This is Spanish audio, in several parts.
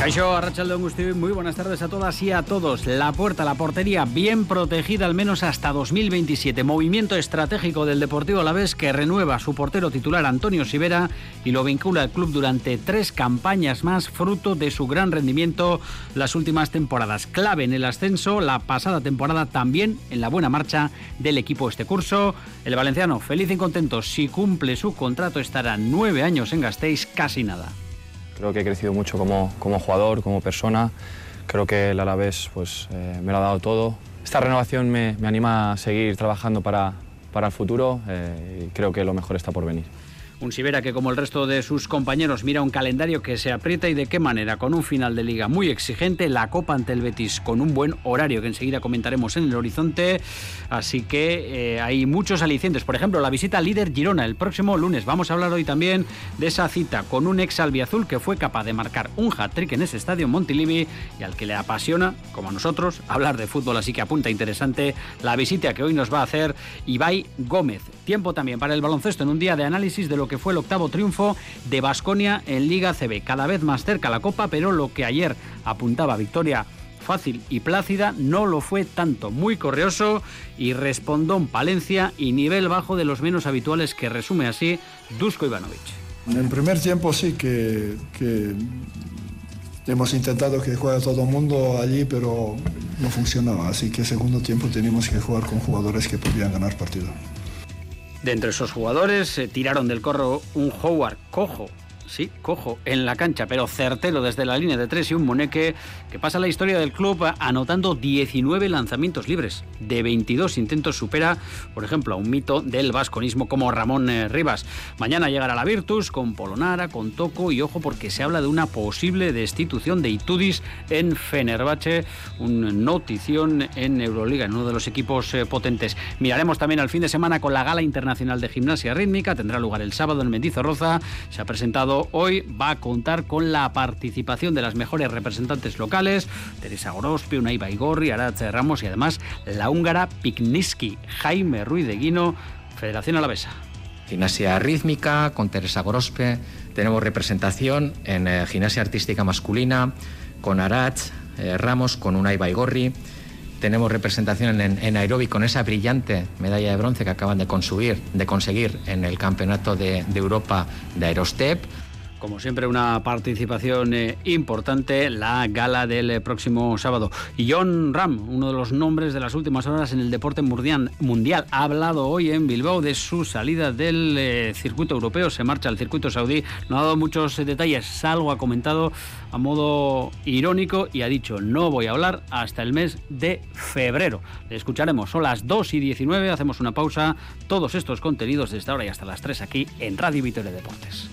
Caixo, Arrachaldeón muy buenas tardes a todas y a todos. La puerta, la portería bien protegida al menos hasta 2027. Movimiento estratégico del Deportivo Alavés que renueva su portero titular Antonio Sivera y lo vincula al club durante tres campañas más, fruto de su gran rendimiento las últimas temporadas. Clave en el ascenso, la pasada temporada también en la buena marcha del equipo este curso. El valenciano, feliz y contento, si cumple su contrato estará nueve años en Gasteiz, casi nada. Creo que he crecido mucho como, como jugador, como persona. Creo que el Alavés pues, eh, me lo ha dado todo. Esta renovación me, me anima a seguir trabajando para, para el futuro eh, y creo que lo mejor está por venir. Un Sibera que, como el resto de sus compañeros, mira un calendario que se aprieta y de qué manera, con un final de liga muy exigente, la Copa ante el Betis con un buen horario que enseguida comentaremos en el horizonte. Así que eh, hay muchos alicientes. Por ejemplo, la visita al líder Girona el próximo lunes. Vamos a hablar hoy también de esa cita con un ex albiazul que fue capaz de marcar un hat-trick en ese estadio Montilivi y al que le apasiona, como a nosotros, hablar de fútbol. Así que apunta interesante la visita que hoy nos va a hacer Ibai Gómez. Tiempo también para el baloncesto en un día de análisis de lo que fue el octavo triunfo de Basconia en Liga CB. Cada vez más cerca la Copa, pero lo que ayer apuntaba victoria fácil y plácida no lo fue tanto. Muy correoso y respondón Palencia y nivel bajo de los menos habituales que resume así Dusko Ivanovic. En el primer tiempo sí que, hemos intentado que juegue todo el mundo allí, pero no funcionaba. Así que segundo tiempo teníamos que jugar con jugadores que podían ganar partido. De entre esos jugadores se tiraron del corro un Howard cojo sí, cojo en la cancha, pero certero desde la línea de tres y un Moneque que pasa la historia del club anotando 19 lanzamientos libres. De 22 intentos supera, por ejemplo, a un mito del vasconismo como Ramón eh, Rivas. Mañana llegará la Virtus con Polonara, con Toco y ojo porque se habla de una posible destitución de Itudis en Fenerbahce, un notición en Euroliga, en uno de los equipos eh, potentes. Miraremos también al fin de semana con la Gala Internacional de Gimnasia Rítmica, tendrá lugar el sábado en Mendizorroza, se ha presentado hoy va a contar con la participación de las mejores representantes locales, Teresa Gorospe, Unai Baigorri, Aratz Ramos y además la húngara Pikniski, Jaime Ruiz de Guino, Federación Alavesa. Gimnasia rítmica con Teresa Gorospe, tenemos representación en eh, gimnasia artística masculina con Aratz eh, Ramos, con Unai Baigorri tenemos representación en, en con esa brillante medalla de bronce que acaban de, conseguir, de conseguir en el Campeonato de Europa de Aerostep. Como siempre, una participación eh, importante, la gala del eh, próximo sábado. Y John Ram, uno de los nombres de las últimas horas en el deporte mundial, ha hablado hoy en Bilbao de su salida del eh, circuito europeo. Se marcha al circuito saudí. No ha dado muchos detalles, algo ha comentado a modo irónico y ha dicho: No voy a hablar hasta el mes de febrero. Escucharemos. Son las 2 y 19. Hacemos una pausa. Todos estos contenidos desde ahora y hasta las 3 aquí en Radio Vitoria Deportes.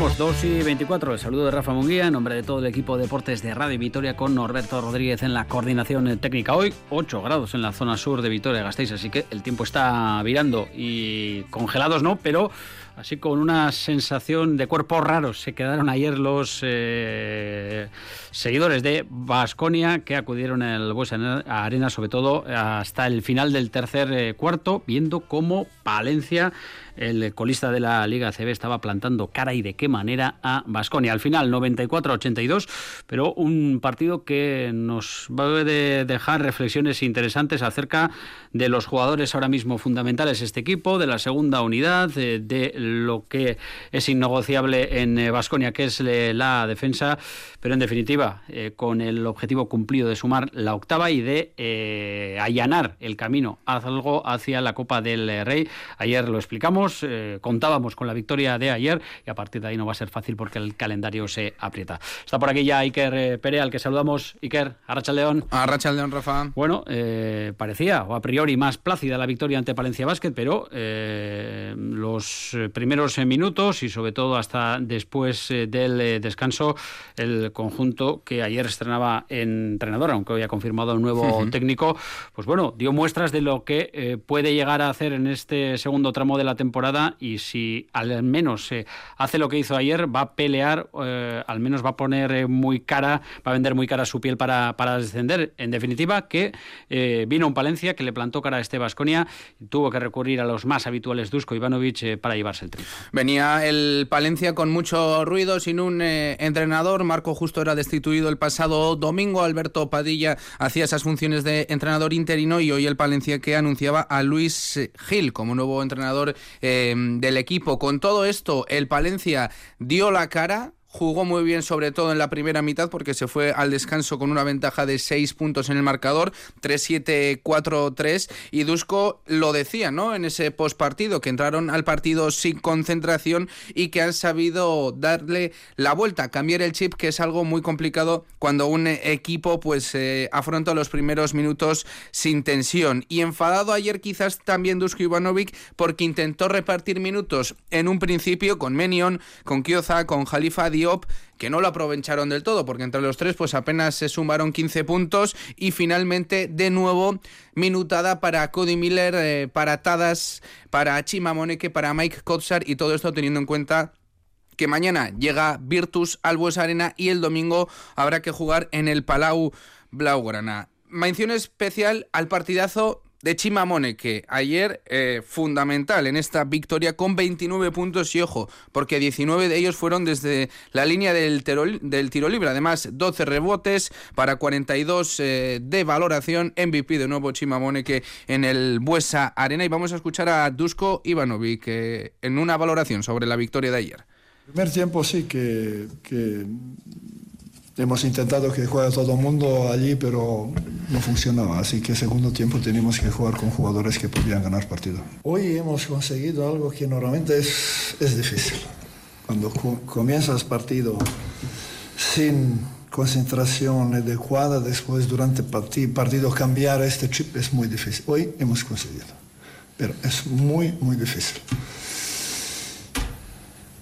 Arrancamos 2 y 24. El saludo de Rafa Munguía en nombre de todo el equipo de deportes de Radio Vitoria con Norberto Rodríguez en la coordinación técnica. Hoy 8 grados en la zona sur de Vitoria Gasteiz, así que el tiempo está virando y congelados no, pero así con una sensación de cuerpos raros. Se quedaron ayer los eh, seguidores de Basconia que acudieron al Buesa Arena, sobre todo hasta el final del tercer eh, cuarto, viendo cómo Palencia el colista de la Liga CB estaba plantando cara y de qué manera a Basconia. Al final 94-82, pero un partido que nos va a dejar reflexiones interesantes acerca de los jugadores ahora mismo fundamentales de este equipo, de la segunda unidad, de, lo que es innegociable en Basconia, eh, que es eh, la defensa, pero en definitiva eh, con el objetivo cumplido de sumar la octava y de allanar el camino algo hacia la Copa del Rey. Ayer lo explicamos eh, contábamos con la victoria de ayer y a partir de ahí no va a ser fácil porque el calendario se aprieta. Está por aquí ya Iker eh, Pere, al que saludamos. Iker, Arracha León. Arracha León, Rafa. Bueno, eh, parecía, o a priori, más plácida la victoria ante Palencia Basket, pero los primeros minutos y sobre todo hasta después del descanso el conjunto que ayer estrenaba entrenador, aunque hoy ha confirmado un nuevo técnico, pues bueno, dio muestras de lo que puede llegar a hacer en este segundo tramo de la temporada y si al menos hace lo que hizo ayer, va a pelear, al menos va a poner muy cara, va a vender muy cara su piel para, para descender. En definitiva, que vino un Palencia que le plantó cara a este Vasconia tuvo que recurrir a los más habituales Dusko Ivanovic eh, para llevarse el triunfo. Venía el Palencia con mucho ruido, sin un eh, entrenador. Marco Justo era destituido el pasado domingo. Alberto Padilla hacía esas funciones de entrenador interino y hoy el Palencia que anunciaba a Luis Gil como nuevo entrenador eh, del equipo. Con todo esto, el Palencia dio la cara Jugó muy bien, sobre todo en la primera mitad, porque se fue al descanso con una ventaja de 6 puntos en el marcador, 3-7-4-3. Y Dusko lo decía, ¿no? En ese postpartido, que entraron al partido sin concentración y que han sabido darle la vuelta, cambiar el chip, que es algo muy complicado cuando un equipo pues eh, afronta los primeros minutos sin tensión. Y enfadado ayer quizás también Dusko Ivanovic porque intentó repartir minutos en un principio con Menion, con Kioza, con Jalifa que no lo aprovecharon del todo, porque entre los tres pues apenas se sumaron 15 puntos y finalmente de nuevo minutada para Cody Miller, eh, para Tadas, para Chima Moneke, para Mike Kotsar y todo esto teniendo en cuenta que mañana llega Virtus al Bues Arena y el domingo habrá que jugar en el Palau Blaugrana. Mención especial al partidazo de Chimamone, que ayer eh, fundamental en esta victoria con 29 puntos y ojo, porque 19 de ellos fueron desde la línea del, tiro libre. Además, 12 rebotes para 42 eh, de valoración. MVP de nuevo Chimamone que en el Buesa Arena. Y vamos a escuchar a Dusko Ivanovic en una valoración sobre la victoria de ayer. primer tiempo sí que Hemos intentado que juegue todo el mundo allí, pero no funcionaba. Así que segundo tiempo tenemos que jugar con jugadores que podían ganar partido. Hoy hemos conseguido algo que normalmente es, es difícil. Cuando comienzas partido sin concentración adecuada, después durante partido cambiar este chip es muy difícil. Hoy hemos conseguido, pero es muy, muy difícil.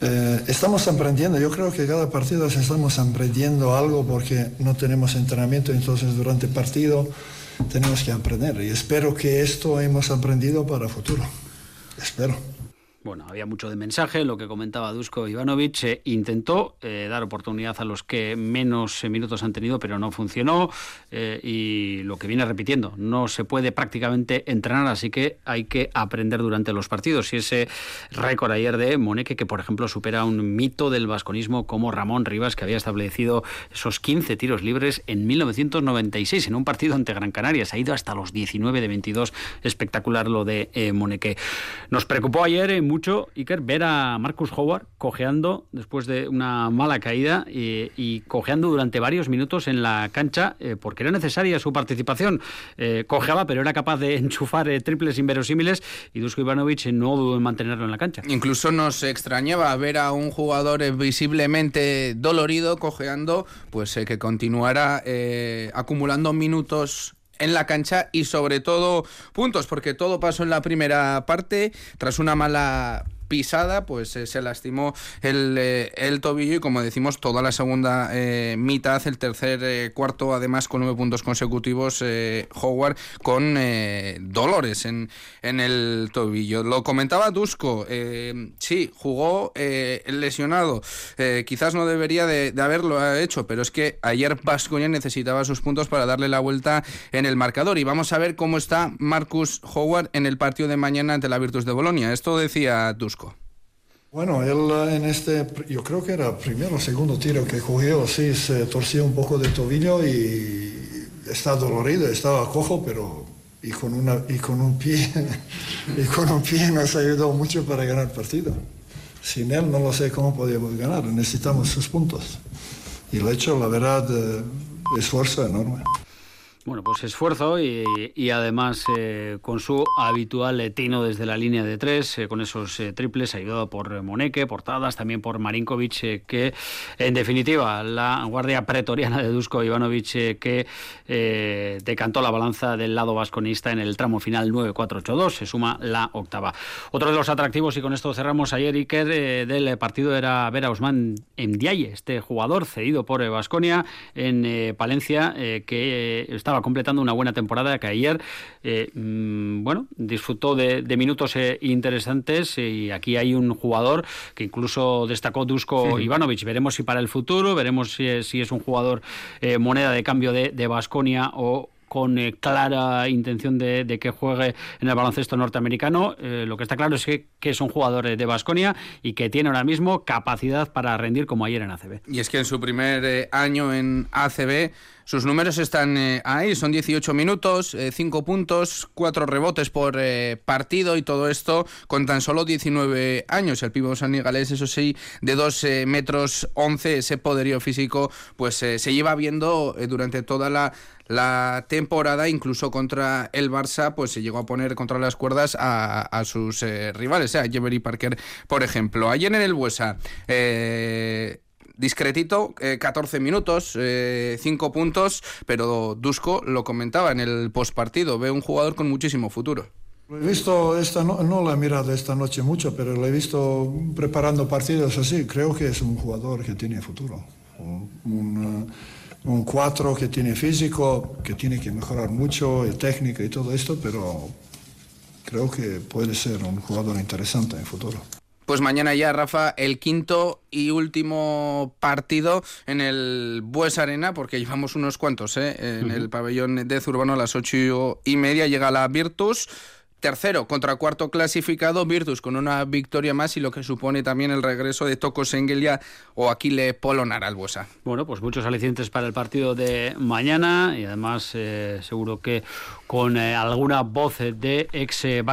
Eh, estamos aprendiendo, yo creo que cada partido estamos aprendiendo algo porque no tenemos entrenamiento, entonces durante el partido tenemos que aprender y espero que esto hemos aprendido para futuro. Espero. Bueno, había mucho de mensaje, lo que comentaba Dusko Ivanovic. Eh, intentó eh, dar oportunidad a los que menos eh, minutos han tenido, pero no funcionó. y lo que viene repitiendo, no se puede prácticamente entrenar, así que hay que aprender durante los partidos. Y ese récord ayer de Moneque, que por ejemplo supera un mito del vasconismo como Ramón Rivas, que había establecido esos 15 tiros libres en 1996 en un partido ante Gran Canaria. Se ha ido hasta los 19 de 22. Espectacular lo de Moneque. Nos preocupó ayer mucho, Iker, ver a Marcus Howard cojeando después de una mala caída y, cojeando durante varios minutos en la cancha eh, porque era necesaria su participación. Eh, cojeaba, pero era capaz de enchufar eh, triples inverosímiles y Dusko Ivanovic no dudó en mantenerlo en la cancha. Incluso nos extrañaba ver a un jugador visiblemente dolorido cojeando, pues que continuara acumulando minutos en la cancha y sobre todo puntos, porque todo pasó en la primera parte tras una mala pisada, pues eh, se lastimó el, eh, el, tobillo y como decimos, toda la segunda eh, mitad, el tercer cuarto, además con nueve puntos consecutivos, Howard con dolores en, en el tobillo. Lo comentaba Dusko, sí, jugó lesionado, quizás no debería de, haberlo hecho, pero es que ayer Vasconia necesitaba sus puntos para darle la vuelta en el marcador y vamos a ver cómo está Marcus Howard en el partido de mañana ante la Virtus de Bolonia. Esto decía Dusko. Bueno, él eh, en este, yo creo que era primero o segundo tiro que cogió, sí, se torció un poco de tobillo y está dolorido, estaba cojo, pero y con, una, y con un pie, y con un pie nos ayudó mucho para ganar el partido. Sin él no lo sé cómo podíamos ganar, necesitamos sus puntos. Y lo hecho, la verdad, eh, esfuerzo enorme. Bueno, pues esfuerzo y, además eh, con su habitual tino desde la línea de tres, eh, con esos eh, triples, ayudado por Moneque, portadas, también por Marinkovic, que en definitiva la guardia pretoriana de Dusko Ivanovic que decantó la balanza del lado vasconista en el tramo final 9-4-8-2, se suma la octava. Otro de los atractivos, y con esto cerramos ayer, Iker, del partido era ver a Osman Ndiaye, este jugador cedido por Vasconia en Palencia, que estaba completando una buena temporada que ayer, eh, mm, bueno, disfrutó de, minutos eh, interesantes y aquí hay un jugador que incluso destacó Dusko Ivanovic. Veremos si para el futuro, veremos si, es un jugador eh, moneda de cambio de Vasconia o con clara intención de, que juegue en el baloncesto norteamericano. lo que está claro es que, es un jugador de Basconia y que tiene ahora mismo capacidad para rendir como ayer en ACB. Y es que en su primer año en ACB sus números están eh, ahí, son 18 minutos, 5 eh, puntos, 4 rebotes por eh, partido y todo esto con tan solo 19 años. El pivo sanigalés, eso sí, de 2 metros 11, ese poderío físico, pues se lleva viendo durante toda la temporada, incluso contra el Barça, pues se llegó a poner contra las cuerdas a, sus rivales, a Jevery Parker, por ejemplo. Ayer en el Buesa, discretito, 14 eh, minutos, 5 eh, puntos, pero Dusko lo comentaba en el postpartido, ve un jugador con muchísimo futuro. He visto, esta no, no lo he mirado esta noche mucho, pero lo he visto preparando partidos así. Creo que es un jugador que tiene futuro. Un, un 4 que tiene físico, que tiene que mejorar mucho, y técnica y todo esto, pero creo que puede ser un jugador interesante en futuro. Pues mañana ya, Rafa, el quinto y último partido en el Bues Arena, porque llevamos unos cuantos, ¿eh? en el pabellón de Zurbano a las ocho y media llega la Virtus tercero contra cuarto clasificado Virtus con una victoria más y lo que supone también el regreso de Toko Sengelia o Aquile Polonar al Buesa. Bueno, pues muchos alicientes para el partido de mañana y además eh, seguro que con eh, alguna voz de ex eh,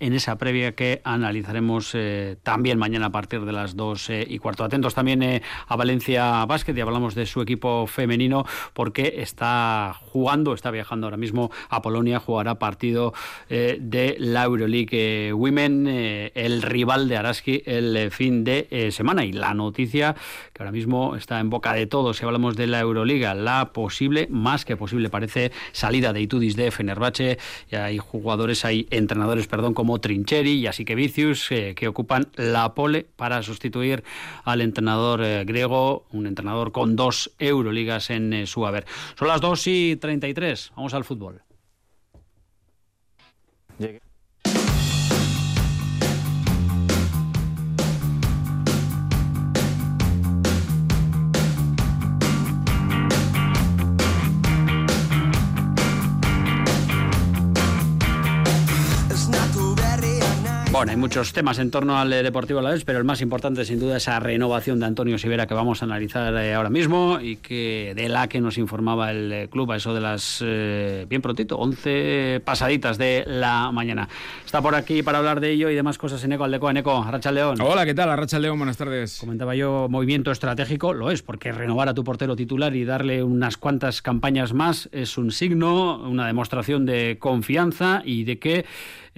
en esa previa que analizaremos también mañana a partir de las dos y cuarto. Atentos también a Valencia Basket y hablamos de su equipo femenino porque está jugando, está viajando ahora mismo a Polonia, jugará partido de la Euroleague Women, eh, el rival de Araski el eh, fin de eh, semana. Y la noticia que ahora mismo está en boca de todos, si hablamos de la Euroliga, la posible, más que posible parece, salida de Itudis de Fenerbahce. Y hay jugadores, hay entrenadores, perdón, como Trincheri y así que Vicius, que ocupan la pole para sustituir al entrenador griego, un entrenador con dos Euroligas en su haber. Son las 2 y 33, vamos al fútbol. Bueno, hay muchos temas en torno al Deportivo vez, pero el más importante sin duda es esa renovación de Antonio Sivera que vamos a analizar eh, ahora mismo y que de la que nos informaba el eh, club a eso de las, eh, bien prontito, 11 pasaditas de la mañana. Está por aquí para hablar de ello y demás cosas en Eco Aldeco, en Eco, Arracha León. Hola, ¿qué tal? Arracha León, buenas tardes. Comentaba yo, movimiento estratégico, lo es, porque renovar a tu portero titular y darle unas cuantas campañas más es un signo, una demostración de confianza y de que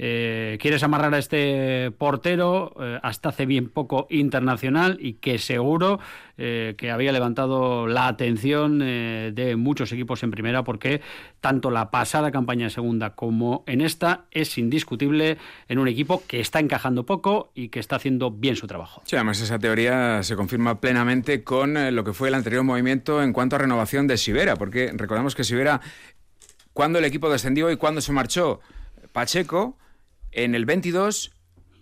eh, quieres amarrar a este portero eh, hasta hace bien poco internacional y que seguro eh, que había levantado la atención de muchos equipos en primera porque tanto la pasada campaña en segunda como en esta es indiscutible en un equipo que está encajando poco y que está haciendo bien su trabajo. Sí, además esa teoría se confirma plenamente con lo que fue el anterior movimiento en cuanto a renovación de Sivera, porque recordamos que Sivera, cuando el equipo descendió y cuando se marchó Pacheco, en el 22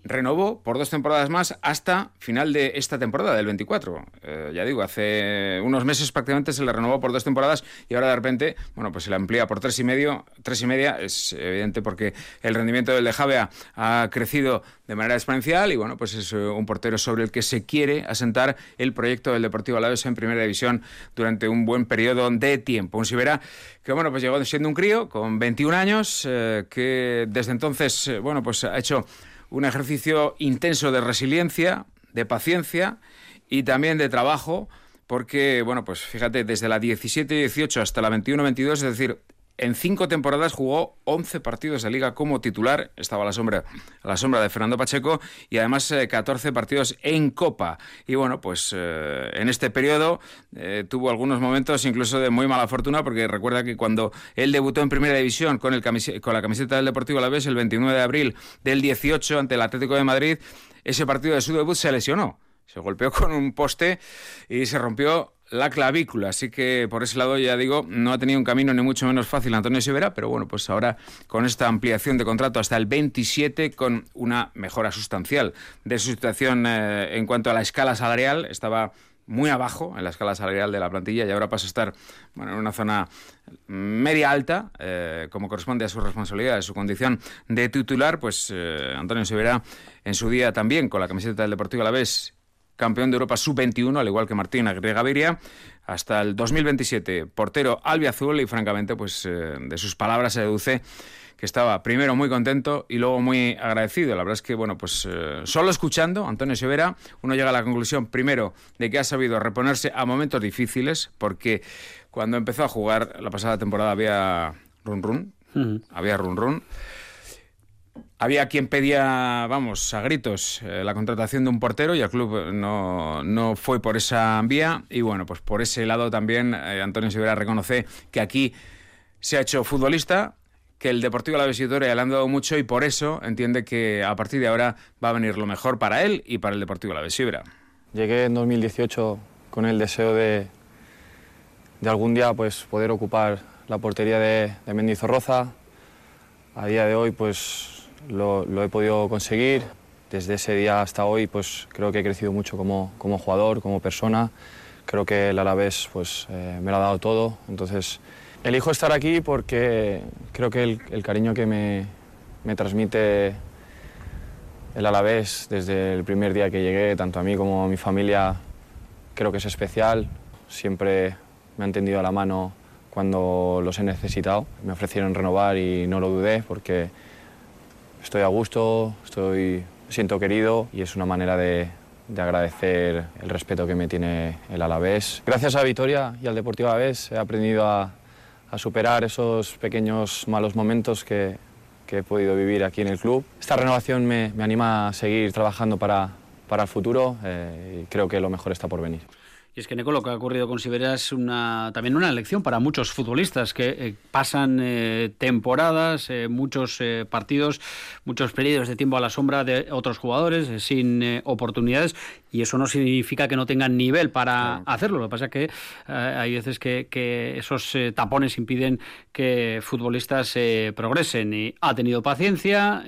renovó por dos temporadas más hasta final de esta temporada, del 24. Eh, ya digo, hace unos meses prácticamente se le renovó por dos temporadas y ahora de repente, bueno, pues se le amplía por tres y medio, tres y media. Es evidente porque el rendimiento del de Javea ha crecido de manera exponencial y bueno, pues es eh, un portero sobre el que se quiere asentar el proyecto del Deportivo Alavés en Primera División durante un buen periodo de tiempo. Un Sibera que bueno, pues llegó siendo un crío con 21 años, eh, que desde entonces, bueno, pues ha hecho un ejercicio intenso de resiliencia, de paciencia y también de trabajo, porque, bueno, pues fíjate, desde la 17-18 hasta la 21-22, es decir, en cinco temporadas jugó 11 partidos de liga como titular, estaba a la sombra, la sombra de Fernando Pacheco, y además 14 eh, partidos en Copa. Y bueno, pues eh, en este periodo eh, tuvo algunos momentos incluso de muy mala fortuna, porque recuerda que cuando él debutó en Primera División con, el con la camiseta del Deportivo Alavés el 29 de abril del 18 ante el Atlético de Madrid, ese partido de su debut se lesionó. Se golpeó con un poste y se rompió la clavícula. Así que por ese lado, ya digo, no ha tenido un camino ni mucho menos fácil Antonio Sivera, pero bueno, pues ahora con esta ampliación de contrato hasta el 27, con una mejora sustancial de su situación eh, en cuanto a la escala salarial, estaba muy abajo en la escala salarial de la plantilla y ahora pasa a estar bueno, en una zona media alta, eh, como corresponde a su responsabilidad, a su condición de titular, pues eh, Antonio Sivera en su día también con la camiseta del Deportivo a la vez campeón de Europa sub-21, al igual que Martín Aguirre Gaviria, hasta el 2027, portero albiazul y francamente, pues eh, de sus palabras se deduce que estaba primero muy contento y luego muy agradecido. La verdad es que, bueno, pues eh, solo escuchando Antonio Severa, uno llega a la conclusión primero de que ha sabido reponerse a momentos difíciles, porque cuando empezó a jugar la pasada temporada había run run, había run run. Había quien pedía, vamos, a gritos eh, la contratación de un portero y el club no, no, fue por esa vía. Y bueno, pues por ese lado también eh, Antonio Severa reconoce que aquí se ha hecho futbolista, que el Deportivo La Visitoria le han dado mucho y por eso entiende que a partir de ahora va a venir lo mejor para él y para el Deportivo La Vesibra. Llegué en 2018 con el deseo de, de algún día pues, poder ocupar la portería de, de Mendizorroza. A día de hoy pues lo, he podido conseguir. Desde ese día hasta hoy pues creo que he crecido mucho como, como jugador, como persona. Creo que el Alavés pues, eh, me lo ha dado todo. Entonces elijo estar aquí porque creo que el, el cariño que me, me transmite el Alavés desde el primer día que llegué, tanto a mí como a mi familia, creo que es especial. Siempre me han tendido a la mano cuando los he necesitado. Me ofrecieron renovar y no lo dudé porque estoy a gusto, estoy, siento querido y es una manera de, agradecer el respeto que me tiene el Alavés. Gracias a Vitoria y al Deportivo Alavés he aprendido a, superar esos pequeños malos momentos que, he podido vivir aquí en el club. Esta renovación me, anima a seguir trabajando para, el futuro eh, y creo que lo mejor está por venir. Y es que, Neco, lo que ha ocurrido con Siberia es una, también una lección para muchos futbolistas que eh, pasan eh, temporadas, eh, muchos partidos, muchos periodos de tiempo a la sombra de otros jugadores, sin oportunidades, y eso no significa que no tengan nivel para hacerlo. Lo que pasa es que hay veces que, que esos tapones impiden que futbolistas progresen. Y ha tenido paciencia,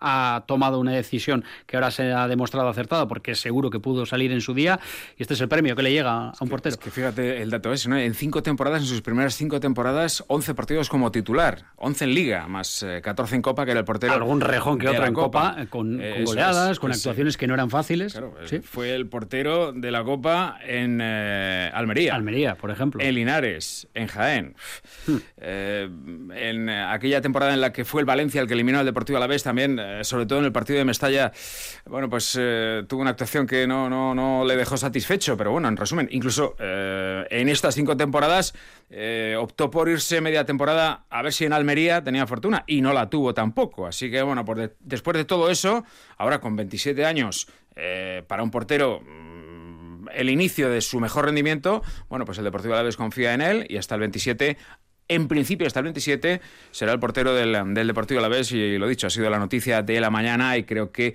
ha tomado una decisión que ahora se ha demostrado acertada porque seguro que pudo salir en su día, y este es el premio que le llega a un portero. que fíjate el dato ese, ¿no? En cinco temporadas, en sus primeras cinco temporadas, 11 partidos como titular, 11 en Liga, más 14 eh, en Copa, que era el portero. Algún rejón que otro en Copa, eh, con, goleadas, con actuaciones que no eran fáciles. ¿Sí? Fue el portero de la Copa en eh, Almería. Almería, por ejemplo. En Linares, en Jaén. Hmm. en aquella temporada en la que fue el Valencia el que eliminó al Deportivo a la vez también, sobre todo en el partido de Mestalla, bueno, pues tuvo una actuación que no, no, no le dejó satisfecho, pero bueno, en resumen incluso eh, en estas cinco temporadas eh, optó por irse media temporada a ver si en Almería tenía fortuna y no la tuvo tampoco. Así que bueno, después de todo eso, ahora con 27 años, eh, para un portero mm, el inicio de su mejor rendimiento, bueno, pues el Deportivo Alavés confía en él y hasta el 27 en principio hasta el 27 será el portero del, del Deportivo Alavés y lo dicho, ha sido la noticia de la mañana y creo que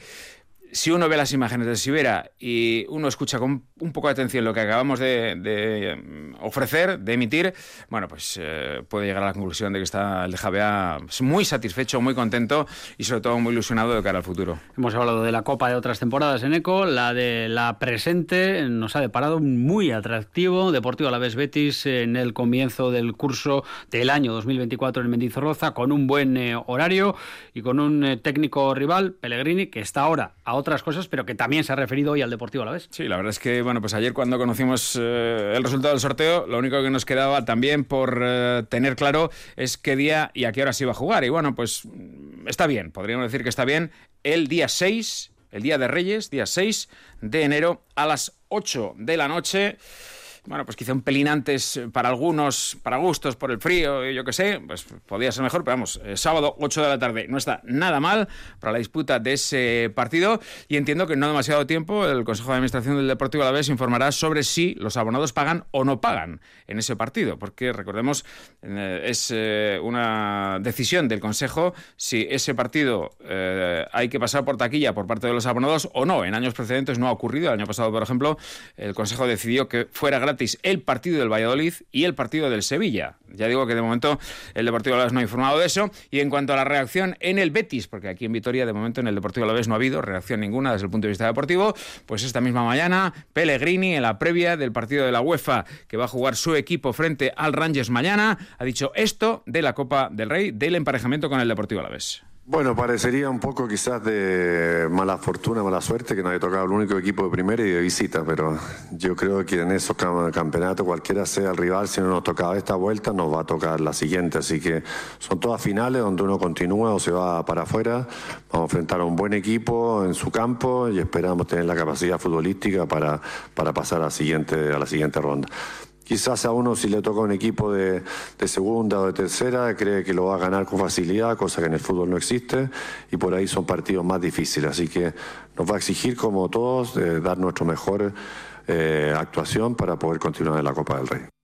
si uno ve las imágenes de Sibera y uno escucha con un poco de atención lo que acabamos de, mm, ofrecer, de emitir, bueno, pues eh, puede llegar a la conclusión de que está el de Javea muy satisfecho, muy contento y sobre todo muy ilusionado de cara al futuro. Hemos hablado de la Copa de otras temporadas en ECO, la de la presente nos ha deparado muy atractivo Deportivo Alavés Betis en el comienzo del curso del año 2024 en Mendizorroza con un buen eh, horario y con un eh, técnico rival, Pellegrini, que está ahora a otras cosas, pero que también se ha referido hoy al Deportivo a la vez. Sí, la verdad es que, bueno, pues ayer cuando conocimos eh, el resultado del sorteo, lo único que nos quedaba también por eh, tener claro es qué día y a qué hora se iba a jugar. Y bueno, pues mm, está bien, podríamos decir que está bien, el día 6, el día de Reyes, día 6 de enero, a las 8 de la noche bueno, pues quizá un pelín antes para algunos, para gustos, por el frío, yo qué sé, pues podía ser mejor, pero vamos, eh, sábado 8 de la tarde no está nada mal para la disputa de ese partido y entiendo que no demasiado tiempo el Consejo de Administración del Deportivo Alavés informará sobre si los abonados pagan o no pagan en ese partido, porque recordemos, eh, es eh, una decisión del Consejo si ese partido hay que pasar por taquilla por parte de los abonados o no. En años precedentes no ha ocurrido, el año pasado, por ejemplo, el Consejo decidió que fuera gratis el partido del Valladolid y el partido del Sevilla. Ya digo que de momento el Deportivo Alavés no ha informado de eso. Y en cuanto a la reacción en el Betis, porque aquí en Vitoria de momento en el Deportivo Alavés no ha habido reacción ninguna desde el punto de vista deportivo, pues esta misma mañana Pellegrini en la previa del partido de la UEFA que va a jugar su equipo frente al Rangers mañana ha dicho esto de la Copa del Rey, del emparejamiento con el Deportivo Alavés. Bueno, parecería un poco quizás de mala fortuna, mala suerte que nos haya tocado el único equipo de primera y de visita, pero yo creo que en esos campeonatos, cualquiera sea el rival, si no nos tocaba esta vuelta, nos va a tocar la siguiente. Así que son todas finales donde uno continúa o se va para afuera. Vamos a enfrentar a un buen equipo en su campo y esperamos tener la capacidad futbolística para, para pasar a la siguiente, a la siguiente ronda. Quizás a uno si le toca un equipo de, segunda o de tercera cree que lo va a ganar con facilidad, cosa que en el fútbol no existe, y por ahí son partidos más difíciles. Así que nos va a exigir, como todos, eh, dar nuestra mejor eh, actuación para poder continuar en la Copa del Rey.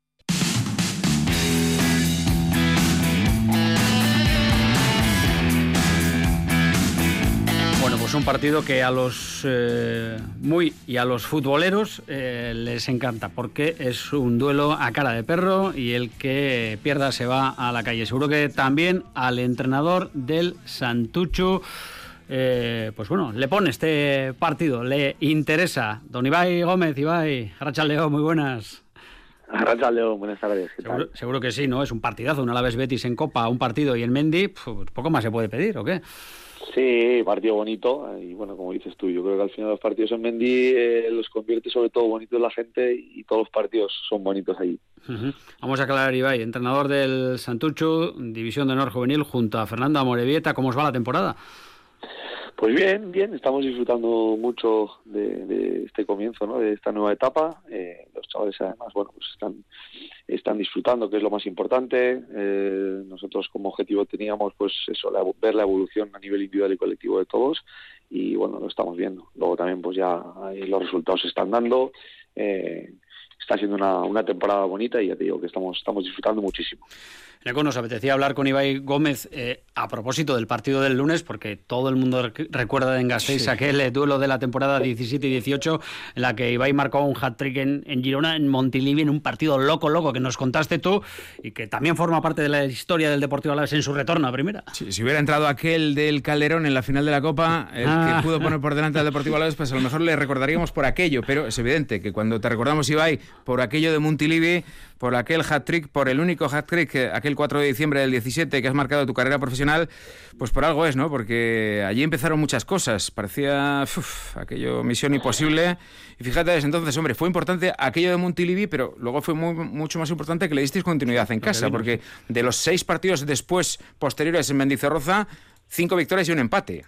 Un partido que a los eh, muy y a los futboleros eh, les encanta porque es un duelo a cara de perro y el que pierda se va a la calle. Seguro que también al entrenador del Santuchu. Eh, pues bueno, le pone este partido, le interesa. Don Ibai Gómez, Ibai, Leo, muy buenas. Leo, buenas tardes. seguro, que sí, ¿no? Es un partidazo, una vez Betis en Copa, un partido y el Mendy, pues poco más se puede pedir, ¿o qué? Sí, partido bonito y bueno, como dices tú, yo creo que al final los partidos en Mendy eh, los convierte sobre todo bonitos la gente y todos los partidos son bonitos ahí. Vamos a aclarar, Ibai, entrenador del Santucho, División de Honor Juvenil, junto a Fernando Amorevieta, ¿cómo os va la temporada? Pues bien, bien, estamos disfrutando mucho de, este comienzo, ¿no? de esta nueva etapa. Eh, los además, bueno, pues están, están disfrutando, que es lo más importante. Eh, nosotros como objetivo teníamos, pues eso, ver la evolución a nivel individual y colectivo de todos y bueno, lo estamos viendo. Luego también, pues ya los resultados se están dando. Eh, está siendo una, una temporada bonita y ya te digo que estamos, estamos disfrutando muchísimo nos apetecía hablar con Ibai Gómez eh, a propósito del partido del lunes, porque todo el mundo recuerda en Gasteiz aquel eh, duelo de la temporada 17 y 18, en la que Ibai marcó un hat-trick en, Girona, en Montilivi, en un partido loco, loco, que nos contaste tú y que también forma parte de la historia del Deportivo Alavés en su retorno a primera. si hubiera entrado aquel del Calderón en la final de la Copa, el que ah. pudo poner por delante al Deportivo Alavés, pues a lo mejor le recordaríamos por aquello, pero es evidente que cuando te recordamos, Ibai, por aquello de Montilivi, por aquel hat-trick, por el único hat-trick, aquel 4 de diciembre del 17 que has marcado tu carrera profesional, pues por algo es, ¿no? Porque allí empezaron muchas cosas, parecía aquello misión imposible. Y fíjate, desde entonces, hombre, fue importante aquello de Montilivi, pero luego fue mucho más importante que le disteis continuidad en casa, porque de los seis partidos después, posteriores en Mendizorroza, cinco victorias y un empate.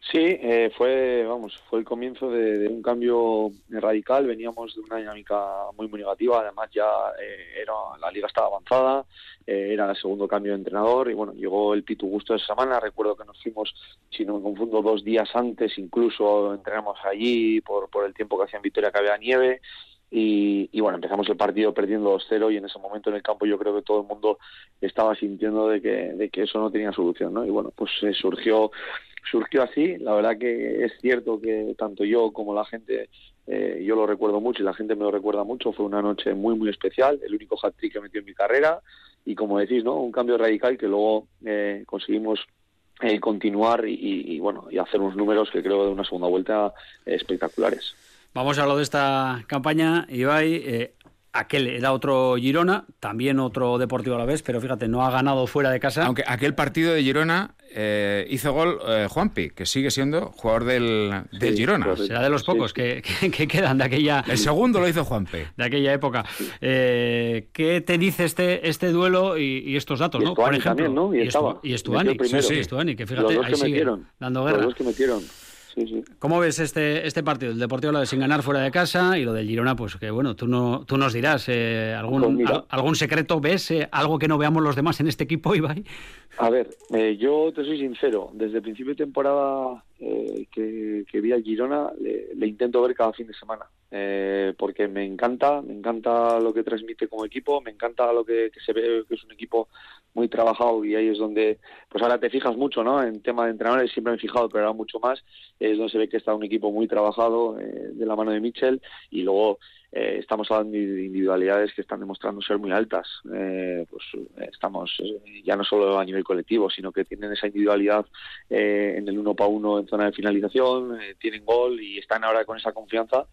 Sí, eh, fue, vamos, fue el comienzo de, un cambio radical. Veníamos de una dinámica muy, muy negativa. Además, ya eh, era, la liga estaba avanzada, eh, era el segundo cambio de entrenador y bueno, llegó el Pitu Gusto de semana. Recuerdo que nos fuimos, si no me confundo, dos días antes, incluso entrenamos allí por, por el tiempo que hacía en Vitoria que había nieve. Y, bueno, empezamos el partido perdiendo 2-0 y en ese momento en el campo yo creo que todo el mundo estaba sintiendo de que, de que eso no tenía solución, ¿no? Y bueno, pues surgió surgió así. La verdad que es cierto que tanto yo como la gente, eh, yo lo recuerdo mucho y la gente me lo recuerda mucho. Fue una noche muy, muy especial, el único hat-trick que metió en mi carrera y como decís, ¿no? Un cambio radical que luego eh, conseguimos eh, continuar y, bueno y hacer unos números que creo de una segunda vuelta espectaculares. Vamos a lo de esta campaña, Ibai aquel era otro Girona, también otro Deportivo a la vez, pero fíjate, no ha ganado fuera de casa. Aunque aquel partido de Girona eh, hizo gol eh, Juanpi, que sigue siendo jugador del, Girona. Será de los pocos que, quedan de aquella... El segundo lo hizo Juanpi. De aquella época. Eh, ¿Qué te dice este, este duelo y, estos datos? ¿no? Por ejemplo, también, ¿no? Y, Estuani, sí, sí. Estuani, que fíjate, ahí sigue dando guerra. Los dos que metieron. ¿Cómo ves este, este partido? El Deportivo lo de sin ganar fuera de casa y lo del Girona, pues que bueno, tú, no, tú nos dirás, eh, ¿algún, Pues ¿algún secreto ves? eh, ¿Algo que no veamos los demás en este equipo, Ibai? A ver, eh, yo te soy sincero, desde el principio de temporada eh, que, que vi al Girona, le, intento ver cada fin de semana, eh, porque me encanta, me encanta lo que transmite como equipo, me encanta lo que, que se ve que es un equipo muy trabajado y ahí es donde, pues ahora te fijas mucho, ¿no? En tema de entrenadores siempre me he fijado, pero ahora mucho más, es donde se ve que está un equipo muy trabajado eh, de la mano de Mitchell y luego eh, estamos hablando de individualidades que están demostrando ser muy altas. Eh, pues eh, estamos eh, ya no solo a nivel colectivo, sino que tienen esa individualidad eh, en el uno para uno en zona de finalización, tienen gol y están ahora con esa confianza.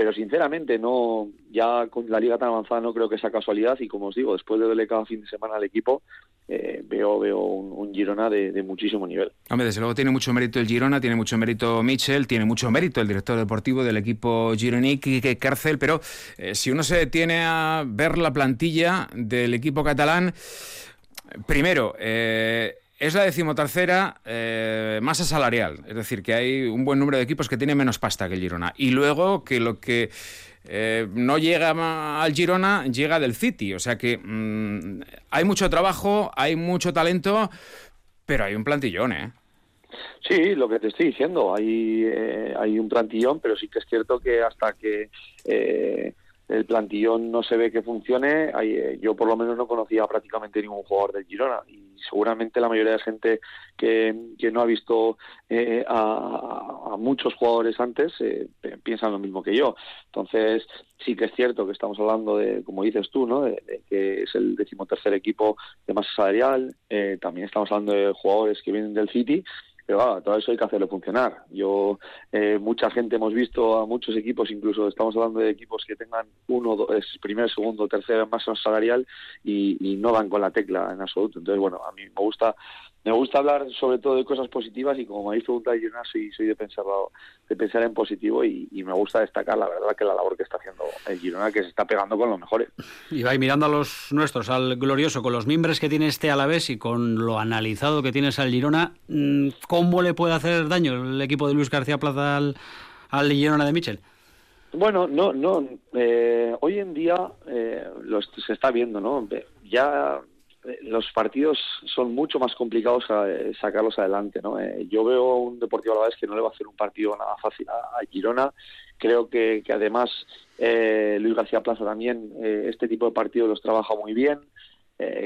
Pero sinceramente, no ya con la liga tan avanzada no creo que sea casualidad y como os digo, después de darle cada fin de semana al equipo, eh, veo veo un, Girona de, muchísimo nivel. Hombre, desde luego tiene mucho mérito el Girona, tiene mucho mérito Michel, tiene mucho mérito el director deportivo del equipo Gironic, Quique Cárcel, pero eh, si uno se detiene a ver la plantilla del equipo catalán, primero, eh, es la decimotercera eh, masa salarial, es decir, que hay un buen número de equipos que tienen menos pasta que el Girona. Y luego que lo que eh, no llega al Girona llega del City, o sea que mm, hay mucho trabajo, hay mucho talento, pero hay un plantillón, ¿eh? Sí, lo que te estoy diciendo, hay, eh, un plantillón, pero sí que es cierto que hasta que eh, el plantillón no se ve que funcione, eh, yo por lo menos no conocía prácticamente ningún jugador del Girona y seguramente la mayoría de gente que, que no ha visto eh, a, muchos jugadores antes eh, piensan lo mismo que yo. Entonces, sí que es cierto que estamos hablando de, como dices tú, ¿no? de que es el decimotercer equipo de masa salarial, eh, también estamos hablando de jugadores que vienen del City pero claro, todo eso hay que hacerlo funcionar. Yo, eh, mucha gente hemos visto a muchos equipos, incluso estamos hablando de equipos que tengan uno, dos, primer, segundo, tercero masa salarial y, y no dan con la tecla en absoluto. Entonces, bueno, a mí me gusta me gusta hablar sobre todo de cosas positivas y como me habéis preguntado yo no soy, soy de pensarlo, de pensar en positivo y, y me gusta destacar la verdad que la labor que está haciendo el Girona que se está pegando con los mejores. Ibai, mirando a los nuestros, al glorioso, con los miembros que tiene este Alavés y con lo analizado que tienes al Girona, mm, ¿cómo le puede hacer daño el equipo de Luis García Plaza al, al Girona de Michel? Bueno, no, no. eh, hoy en día eh, lo se está viendo, ¿no? Ya los partidos son mucho más complicados a, eh, sacarlos adelante, ¿no? Eh, yo veo un Deportivo Alavés que no le va a hacer un partido nada fácil a, Girona. Creo que, además eh, Luis García Plaza también eh, este tipo de partidos los trabaja muy bien.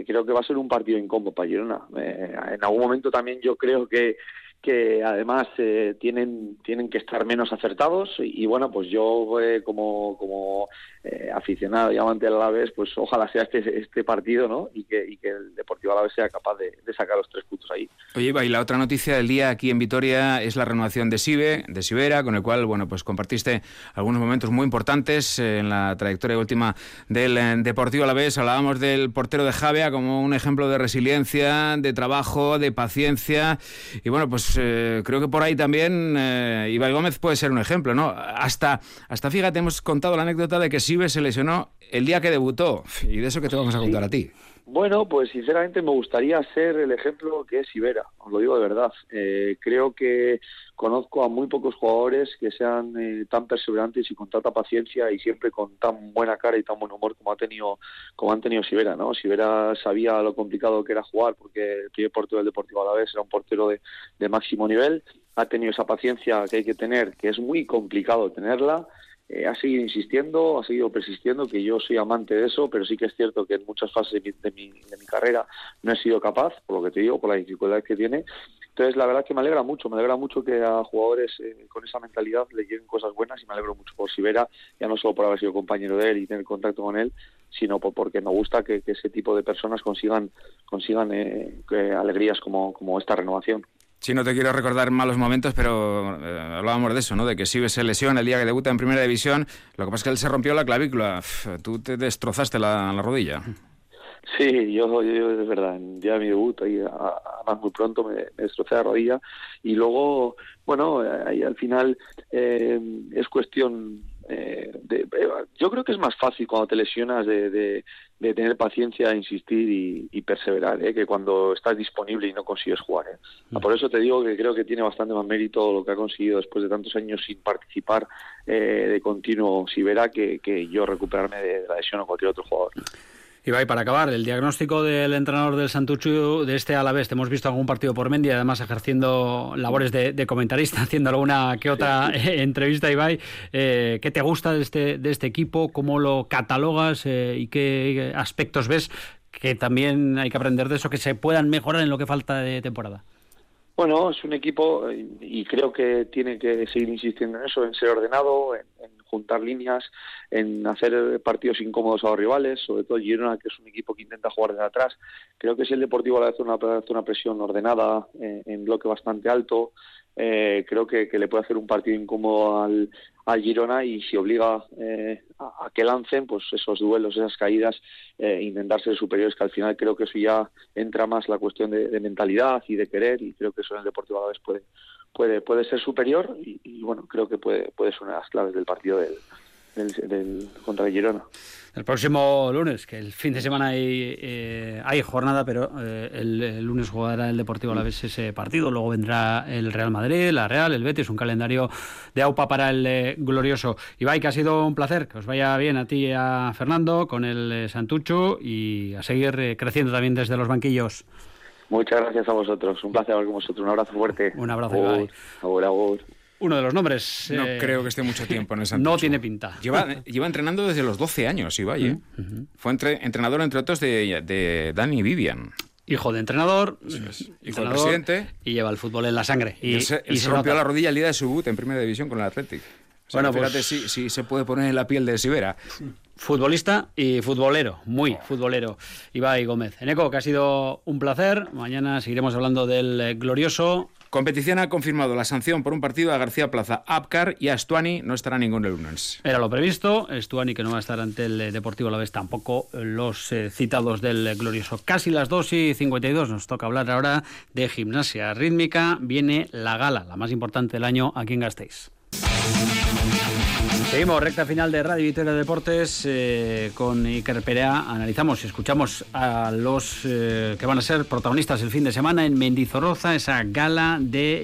Creo que va a ser un partido incómodo para Girona. En algún momento también yo creo que que además eh, tienen tienen que estar menos acertados y, bueno pues yo eh, como como eh, aficionado y amante del Alavés pues ojalá sea este este partido no y que, el Deportivo Alavés sea capaz de, sacar los tres puntos ahí Oye, y la otra noticia del día aquí en Vitoria es la renovación de Sibe, de Sibera, con el cual, bueno, pues compartiste algunos momentos muy importantes en la trayectoria última del Deportivo Alavés. Hablábamos del portero de Javea como un ejemplo de resiliencia, de trabajo, de paciencia. Y bueno, pues eh, creo que por ahí también eh, Ibai Gómez puede ser un ejemplo, ¿no? Hasta, hasta, fíjate, hemos contado la anécdota de que Sibe se lesionó el día que debutó. Y de eso que te vamos a contar a ti. Bueno, pues sinceramente me gustaría ser el ejemplo que es Ibera, os lo digo de verdad. Eh, creo que conozco a muy pocos jugadores que sean eh, tan perseverantes y con tanta paciencia y siempre con tan buena cara y tan buen humor como ha tenido como han tenido Sibera, ¿no? Sibera sabía lo complicado que era jugar porque el primer portero del Deportivo Alavés era un portero de, de máximo nivel, ha tenido esa paciencia que hay que tener, que es muy complicado tenerla eh, ha seguido insistiendo, ha seguido persistiendo, que yo soy amante de eso, pero sí que es cierto que en muchas fases de mi, de mi, de mi carrera no he sido capaz, por lo que te digo, por la dificultad que tiene. Entonces, la verdad que me alegra mucho, me alegra mucho que a jugadores eh, con esa mentalidad le lleguen cosas buenas y me alegro mucho por Sibera, ya no solo por haber sido compañero de él y tener contacto con él, sino por, porque me gusta que, ese tipo de personas consigan, consigan eh, alegrías como esta renovación. Sí, no te quiero recordar malos momentos, pero eh, hablábamos de eso, ¿no? De que Sibe se lesiona el día que debuta en Primera División. Lo que pasa es que él se rompió la clavícula. Uf, tú te destrozaste la, la rodilla. Sí, yo, yo es verdad, de mi debut, ahí, además muy pronto me, me destrocé la rodilla y luego, bueno, ahí al final eh, es cuestión eh, de, yo creo que es más fácil cuando te lesionas de, de, tener paciencia, insistir y, perseverar, ¿eh? que cuando estás disponible y no consigues jugar. ¿eh? Mm. Por eso te digo que creo que tiene bastante más mérito lo que ha conseguido después de tantos años sin participar eh, de continuo si verá que, que yo recuperarme de la lesión o cualquier otro jugador. Va, para acabar, el diagnóstico del entrenador del Santuchu de este Alavés. Te hemos visto algún partido por Mendy, además ejerciendo labores de, comentarista, haciendo alguna que otra entrevista, Ibai. Eh, ¿Qué te gusta de este, de este equipo? ¿Cómo lo catalogas eh, y qué aspectos ves que también hay que aprender de eso, que se puedan mejorar en lo que falta de temporada? Bueno, es un equipo y creo que tiene que seguir insistiendo en eso, en ser ordenado, en, juntar líneas, en hacer partidos incómodos a los rivales, sobre todo Girona, que es un equipo que intenta jugar desde atrás. Creo que si el Deportivo le hace una, una presión ordenada, eh, en bloque bastante alto, eh, creo que, le puede hacer un partido incómodo al, al Girona y si obliga eh, a, que lancen pues esos duelos, esas caídas, eh, intentar ser superiores, que al final creo que eso ya entra más la cuestión de, mentalidad y de querer y creo que eso en el Deportivo a la vez puede, puede, puede ser superior y, bueno, creo que puede, puede ser una de las claves del partido del, del, contra el Girona. El próximo lunes, que el fin de semana hay, eh, hay jornada, pero eh, el, lunes jugará el Deportivo a la vez ese partido. Luego vendrá el Real Madrid, la Real, el Betis, un calendario de AUPA para el eh, glorioso. Ibai, que ha sido un placer, que os vaya bien a ti y a Fernando con el Santucho y a seguir creciendo también desde los banquillos. Muchas gracias a vosotros, un placer hablar con vosotros, un abrazo fuerte. Un abrazo, Ibai uno de los nombres. No eh, creo que esté mucho tiempo en el No tiene pinta. Lleva, lleva entrenando desde los 12 años, Ibai. ¿eh? Fue entrenador, entre otros, de, de Dani Vivian. Hijo de entrenador, hijo del presidente. Y lleva el fútbol en la sangre. Y, se, rompió la rodilla el día de su boot en primera división con el Athletic. bueno, fíjate pues, si, si, se puede poner en la piel de Sibera. Futbolista y futbolero, muy futbolero. Ibai Gómez. Eneco, que ha sido un placer. Mañana seguiremos hablando del eh, glorioso Competición ha confirmado la sanción por un partido a García Plaza Apcar y a Stuani no estará ningún lunes. Era lo previsto. Stuani que no va a estar ante el Deportivo la vez tampoco los eh, citados del glorioso. Casi las 2 y 52. Nos toca hablar ahora de gimnasia rítmica. Viene la gala, la más importante del año aquí en Gasteiz. Seguimos, recta final de Radio Victoria Deportes eh, con Iker Perea. Analizamos y escuchamos a los eh, que van a ser protagonistas el fin de semana en Mendizorroza, esa gala de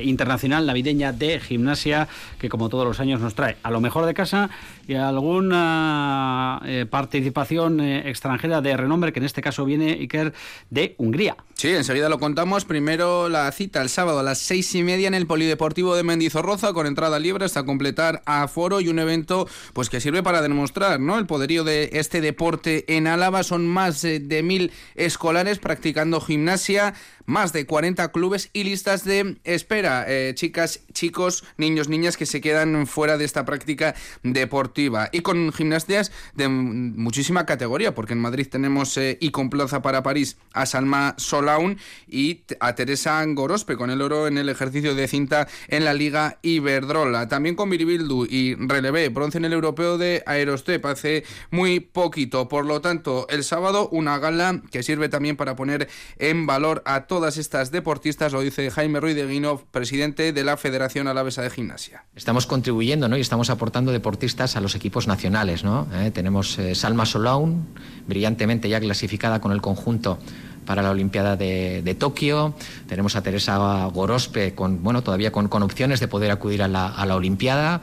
eh, internacional navideña de gimnasia que como todos los años nos trae a lo mejor de casa y alguna participación extranjera de renombre que en este caso viene Iker de Hungría. Sí, enseguida lo contamos. Primero la cita el sábado a las seis y media en el Polideportivo de Mendizorroza con entrada libre hasta completar a foro y un evento pues que sirve para demostrar ¿no? el poderío de este deporte en Álava. Son más de mil escolares practicando gimnasia más de 40 clubes y listas de espera. Eh, chicas, chicos, niños, niñas que se quedan fuera de esta práctica deportiva. Y con gimnasias de muchísima categoría, porque en Madrid tenemos eh, y con plaza para París a Salma Solaun y a Teresa Gorospe con el oro en el ejercicio de cinta en la Liga Iberdrola. También con Miribildu y Relevé, bronce en el europeo de Aerostep hace muy poquito. Por lo tanto, el sábado una gala que sirve también para poner en valor a todas estas deportistas, lo dice Jaime Ruiz de Guinov, presidente de la Federación Alavesa de Gimnasia. Estamos contribuyendo ¿no? y estamos aportando deportistas a los equipos nacionales. Eh, tenemos eh, Salma Solaun, brillantemente ya clasificada con el conjunto para la Olimpiada de, Tokio. Tenemos a Teresa Gorospe, con, bueno, todavía con, opciones de poder acudir a la, Olimpiada.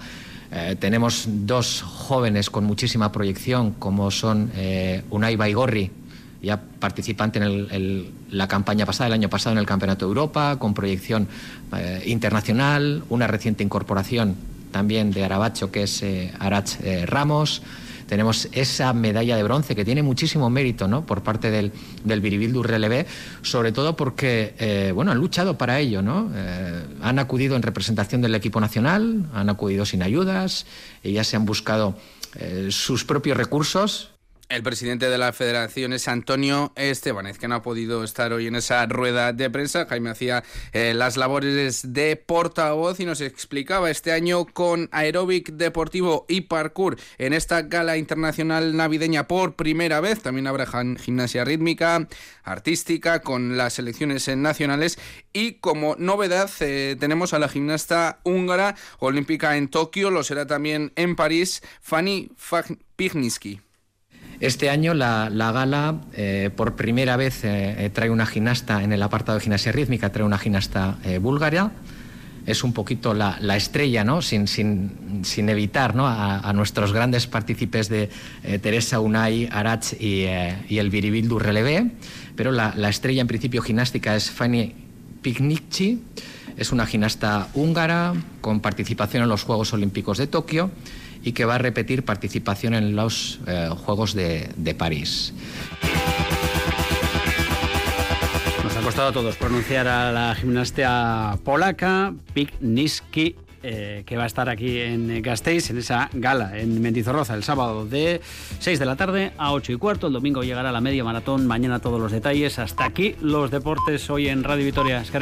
Eh, tenemos dos jóvenes con muchísima proyección, como son Unai Baigorri, ya participante en la campaña pasada, el año pasado en el Campeonato de Europa, con proyección eh, internacional, una reciente incorporación también de Arabacho, que es eh, Arach eh, Ramos. Tenemos esa medalla de bronce que tiene muchísimo mérito ¿no? por parte del, del Biribildu Relevé, sobre todo porque bueno, han luchado para ello. ¿no? han acudido en representación del equipo nacional, han acudido sin ayudas, ellas se han buscado sus propios recursos El presidente de la federación es Antonio Estebanez, que no ha podido estar hoy en esa rueda de prensa. Jaime hacía eh, las labores de portavoz y nos explicaba este año con aeróbic deportivo y parkour en esta gala internacional navideña por primera vez. También habrá gimnasia rítmica, artística, con las selecciones nacionales. Y como novedad eh, tenemos a la gimnasta húngara olímpica en Tokio, lo será también en París, Fanny Pigniski. Este año la, gala eh, por primera vez eh, eh, trae una gimnasta en el apartado de gimnasia rítmica, trae una gimnasta búlgara. Es un poquito la, estrella, ¿no? sin, sin, sin evitar ¿no? a, nuestros grandes partícipes de Teresa Unai, Arach y, el Viribildu Relevé. Pero la, estrella en principio gimnástica es Fanny Pignicci. Es una gimnasta húngara con participación en los Juegos Olímpicos de Tokio y que va a repetir participación en los eh, Juegos de, París. Nos ha costado a todos pronunciar a la gimnasta polaca Pigniski eh, que va a estar aquí en Gasteiz, en esa gala en Mendizorroza, el sábado de 6 de la tarde a 8 y cuarto. El domingo llegará la media maratón. Mañana todos los detalles. Hasta aquí los deportes hoy en Radio Vitoria. Es que